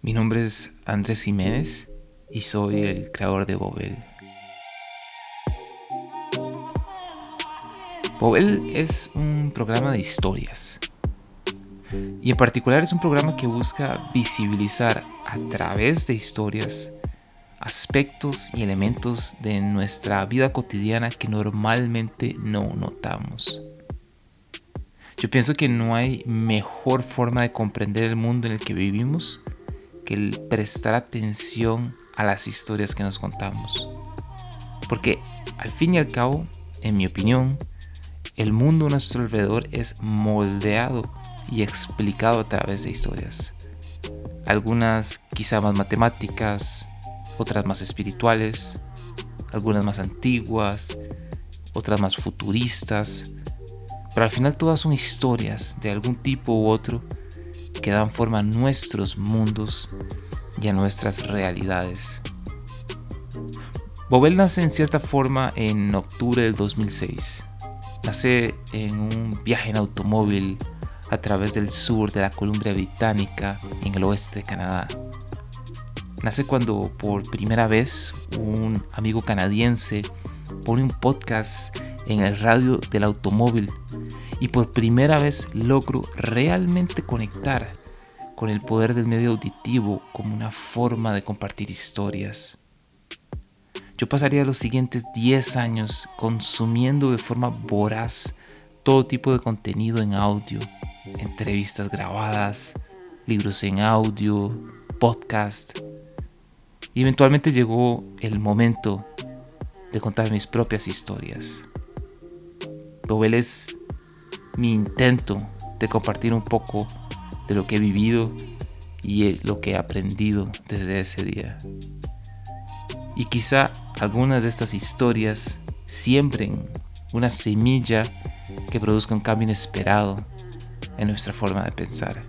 Mi nombre es Andrés Jiménez y soy el creador de Bobel. Bobel es un programa de historias. Y en particular es un programa que busca visibilizar a través de historias aspectos y elementos de nuestra vida cotidiana que normalmente no notamos. Yo pienso que no hay mejor forma de comprender el mundo en el que vivimos que el prestar atención a las historias que nos contamos. Porque al fin y al cabo, en mi opinión, el mundo a nuestro alrededor es moldeado y explicado a través de historias. Algunas quizá más matemáticas, otras más espirituales, algunas más antiguas, otras más futuristas, pero al final todas son historias de algún tipo u otro que dan forma a nuestros mundos y a nuestras realidades. Bobel nace en cierta forma en octubre del 2006. Nace en un viaje en automóvil a través del sur de la Columbia Británica en el oeste de Canadá. Nace cuando por primera vez un amigo canadiense pone un podcast en el radio del automóvil y por primera vez logro realmente conectar con el poder del medio auditivo como una forma de compartir historias. Yo pasaría los siguientes 10 años consumiendo de forma voraz todo tipo de contenido en audio, entrevistas grabadas, libros en audio, podcast. Y eventualmente llegó el momento de contar mis propias historias. Bobel es mi intento de compartir un poco de lo que he vivido y eh, lo que he aprendido desde ese día. Y quizá algunas de estas historias siembren una semilla que produzca un cambio inesperado en nuestra forma de pensar.